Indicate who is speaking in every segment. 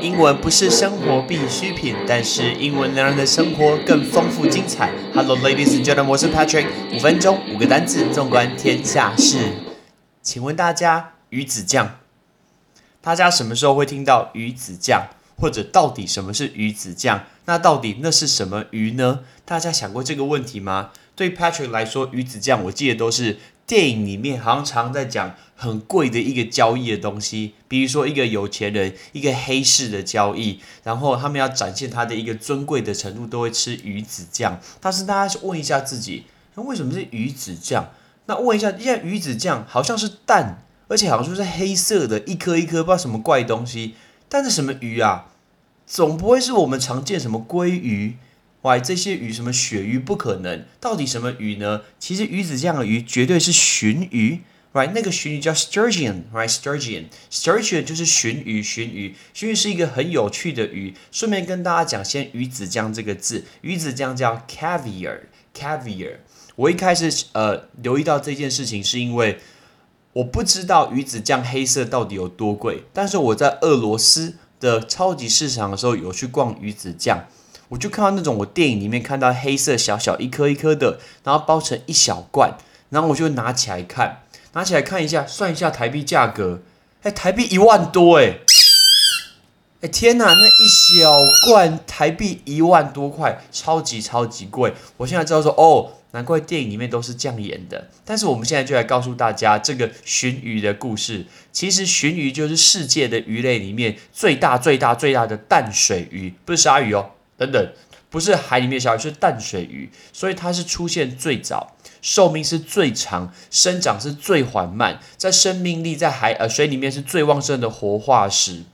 Speaker 1: 英文不是生活必需品，但是英文能让的生活更丰富精彩。Hello, ladies and gentlemen，我是 Patrick。五分钟，五个单词，纵观天下事。请问大家，鱼子酱，大家什么时候会听到鱼子酱？或者到底什么是鱼子酱？那到底那是什么鱼呢？大家想过这个问题吗？对 Patrick 来说，鱼子酱我记得都是电影里面好像常在讲很贵的一个交易的东西，比如说一个有钱人一个黑市的交易，然后他们要展现他的一个尊贵的程度，都会吃鱼子酱。但是大家问一下自己，那为什么是鱼子酱？那问一下，现在鱼子酱好像是蛋，而且好像说是黑色的，一颗一颗，不知道什么怪东西。但是什么鱼啊？总不会是我们常见什么鲑鱼，哇，这些鱼什么鳕鱼不可能。到底什么鱼呢？其实鱼子酱的鱼绝对是鲟鱼，right？那个鲟鱼叫 sturgeon，right？sturgeon，sturgeon 就是鲟鱼，鲟鱼，鲟鱼是一个很有趣的鱼。顺便跟大家讲，先鱼子酱这个字，鱼子酱叫 caviar，caviar。我一开始呃留意到这件事情，是因为我不知道鱼子酱黑色到底有多贵，但是我在俄罗斯。的超级市场的时候有去逛鱼子酱，我就看到那种我电影里面看到黑色小小一颗一颗的，然后包成一小罐，然后我就拿起来看，拿起来看一下，算一下台币价格，哎，台币一万多哎，哎天哪，那一小罐台币一万多块，超级超级贵，我现在知道说哦。难怪电影里面都是这样演的。但是我们现在就来告诉大家这个鲟鱼的故事。其实鲟鱼就是世界的鱼类里面最大、最大、最大的淡水鱼，不是鲨鱼哦。等等，不是海里面小鱼，是淡水鱼。所以它是出现最早，寿命是最长，生长是最缓慢，在生命力在海呃水里面是最旺盛的活化石。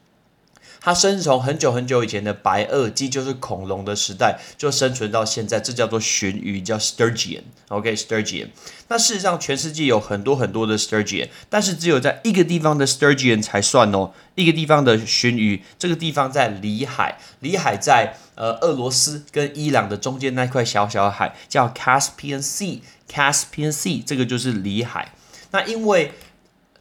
Speaker 1: 它生从很久很久以前的白垩纪，就是恐龙的时代，就生存到现在，这叫做鲟鱼，叫 sturgeon。OK，sturgeon。那事实上，全世界有很多很多的 sturgeon，但是只有在一个地方的 sturgeon 才算哦。一个地方的鲟鱼，这个地方在里海，里海在呃俄罗斯跟伊朗的中间那块小小海，叫 Caspian Sea。Caspian Sea 这个就是里海。那因为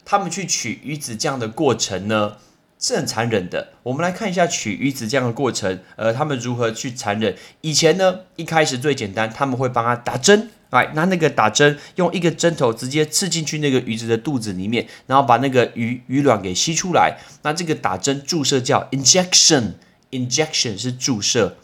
Speaker 1: 他们去取鱼子酱的过程呢？是很残忍的。我们来看一下取鱼子酱的过程，呃，他们如何去残忍。以前呢，一开始最简单，他们会帮他打针，来拿那个打针，用一个针头直接刺进去那个鱼子的肚子里面，然后把那个鱼鱼卵给吸出来。那这个打针注射叫 injection，injection 是注射。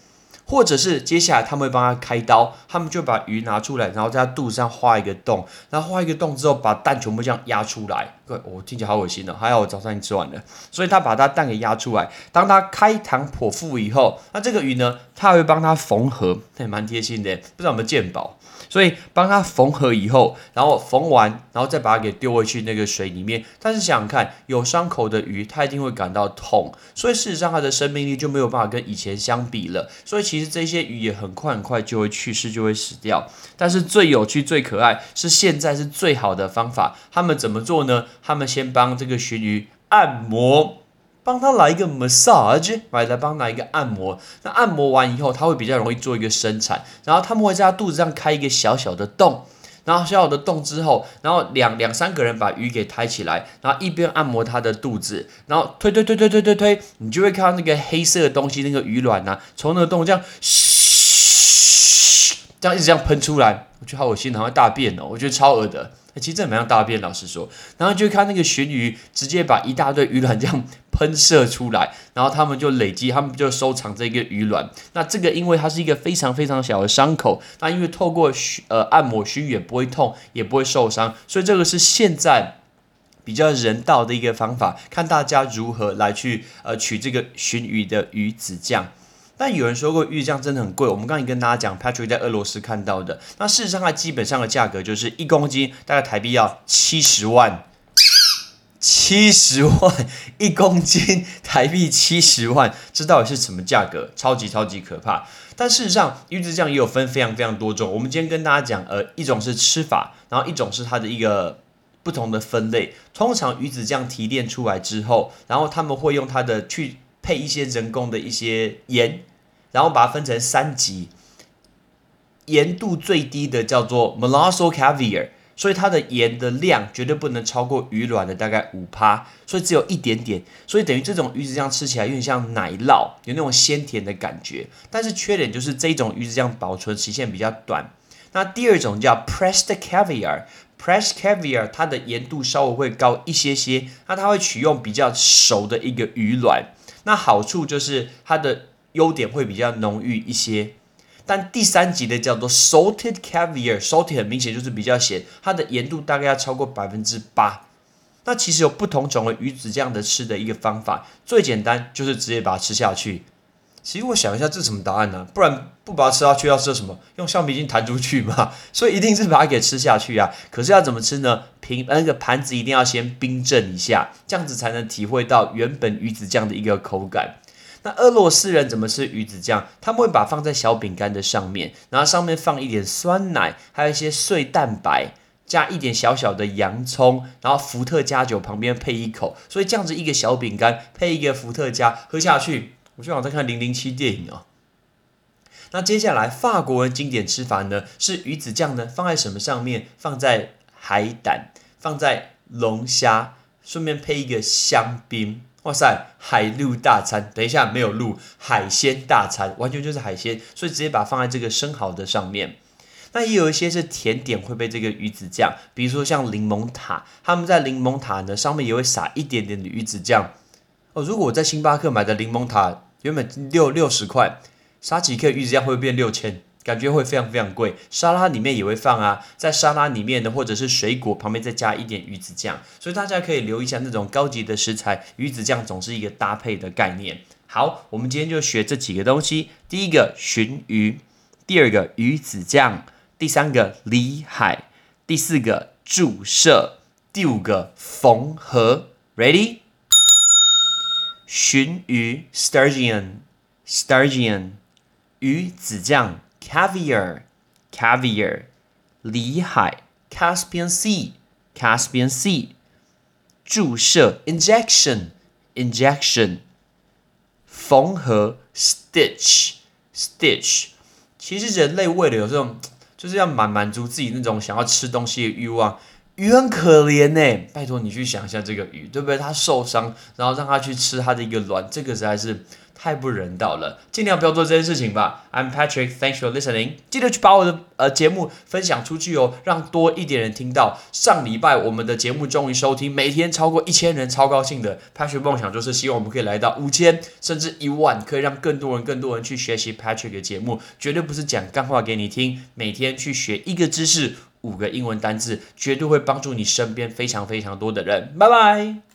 Speaker 1: 或者是接下来他们会帮他开刀，他们就把鱼拿出来，然后在他肚子上画一个洞，然后画一个洞之后，把蛋全部这样压出来。对，我听起来好恶心哦，还好我早上已经吃完了。所以他把他蛋给压出来，当他开膛破腹以后，那这个鱼呢，他会帮他缝合，也蛮贴心的，不知道有没有鉴宝。所以帮它缝合以后，然后缝完，然后再把它给丢回去那个水里面。但是想想看，有伤口的鱼，它一定会感到痛，所以事实上它的生命力就没有办法跟以前相比了。所以其实这些鱼也很快很快就会去世，就会死掉。但是最有趣、最可爱是现在是最好的方法。他们怎么做呢？他们先帮这个鲟鱼按摩。帮他来一个 massage，来来帮他一个按摩。那按摩完以后，他会比较容易做一个生产。然后他们会在他肚子上开一个小小的洞。然后小小的洞之后，然后两两三个人把鱼给抬起来，然后一边按摩他的肚子，然后推推推推推推推，你就会看到那个黑色的东西，那个鱼卵呐，从那个洞这样，这样一直这样喷出来。我觉得好恶心，好像大便哦，我觉得超恶的。其实这蛮像大便，老实说。然后就看那个鲟鱼直接把一大堆鱼卵这样喷射出来，然后他们就累积，他们就收藏这个鱼卵。那这个因为它是一个非常非常小的伤口，那因为透过呃按摩鲟鱼也不会痛，也不会受伤，所以这个是现在比较人道的一个方法。看大家如何来去呃取这个鲟鱼的鱼子酱。但有人说过鱼酱真的很贵，我们刚才跟大家讲，Patrick 在俄罗斯看到的，那事实上它基本上的价格就是一公斤大概台币要七十万，七十万一公斤台币七十万，这到底是什么价格？超级超级可怕。但事实上鱼子酱也有分非常非常多种，我们今天跟大家讲，呃，一种是吃法，然后一种是它的一个不同的分类。通常鱼子酱提炼出来之后，然后他们会用它的去配一些人工的一些盐。然后把它分成三级，盐度最低的叫做 Molosol Caviar，所以它的盐的量绝对不能超过鱼卵的大概五趴，所以只有一点点，所以等于这种鱼子酱吃起来有点像奶酪，有那种鲜甜的感觉。但是缺点就是这种鱼子酱保存期限比较短。那第二种叫 pressed caviar，pressed caviar 它的盐度稍微会高一些些，那它会取用比较熟的一个鱼卵，那好处就是它的优点会比较浓郁一些。但第三级的叫做 salted caviar，salted 很明显就是比较咸，它的盐度大概要超过百分之八。那其实有不同种的鱼子酱的吃的一个方法，最简单就是直接把它吃下去。其实我想一下，这是什么答案呢？不然不把它吃下去要吃什么？用橡皮筋弹出去嘛？所以一定是把它给吃下去啊！可是要怎么吃呢？平那个盘子一定要先冰镇一下，这样子才能体会到原本鱼子酱的一个口感。那俄罗斯人怎么吃鱼子酱？他们会把放在小饼干的上面，然后上面放一点酸奶，还有一些碎蛋白，加一点小小的洋葱，然后伏特加酒旁边配一口。所以这样子一个小饼干配一个伏特加喝下去，我就好再看零零七电影哦。那接下来法国人经典吃法呢，是鱼子酱呢放在什么上面？放在海胆，放在龙虾，顺便配一个香槟。哇塞，海陆大餐！等一下，没有陆海鲜大餐，完全就是海鲜，所以直接把它放在这个生蚝的上面。那也有一些是甜点会被这个鱼子酱，比如说像柠檬塔，他们在柠檬塔呢上面也会撒一点点的鱼子酱。哦，如果我在星巴克买的柠檬塔原本六六十块，撒几克鱼子酱会不会变六千？感觉会非常非常贵，沙拉里面也会放啊，在沙拉里面的，或者是水果旁边再加一点鱼子酱，所以大家可以留意一下那种高级的食材，鱼子酱总是一个搭配的概念。好，我们今天就学这几个东西：第一个鲟鱼，第二个鱼子酱，第三个里海，第四个注射，第五个缝合。Ready？鲟鱼 （sturgeon），sturgeon，鱼子酱。Caviar, caviar, 里海 Caspian Sea, Caspian Sea, 注射 injection, injection, 缝合 stitch, stitch。其实人类为了有这种，就是要满满足自己那种想要吃东西的欲望。鱼很可怜呢，拜托你去想一下这个鱼，对不对？它受伤，然后让它去吃它的一个卵，这个实在是。太不人道了，尽量不要做这件事情吧。I'm Patrick，thanks for listening。记得去把我的呃节目分享出去哦，让多一点人听到。上礼拜我们的节目终于收听，每天超过一千人，超高兴的。Patrick 梦想就是希望我们可以来到五千，甚至一万，可以让更多人、更多人去学习 Patrick 的节目。绝对不是讲干话给你听，每天去学一个知识，五个英文单字，绝对会帮助你身边非常非常多的人。拜拜。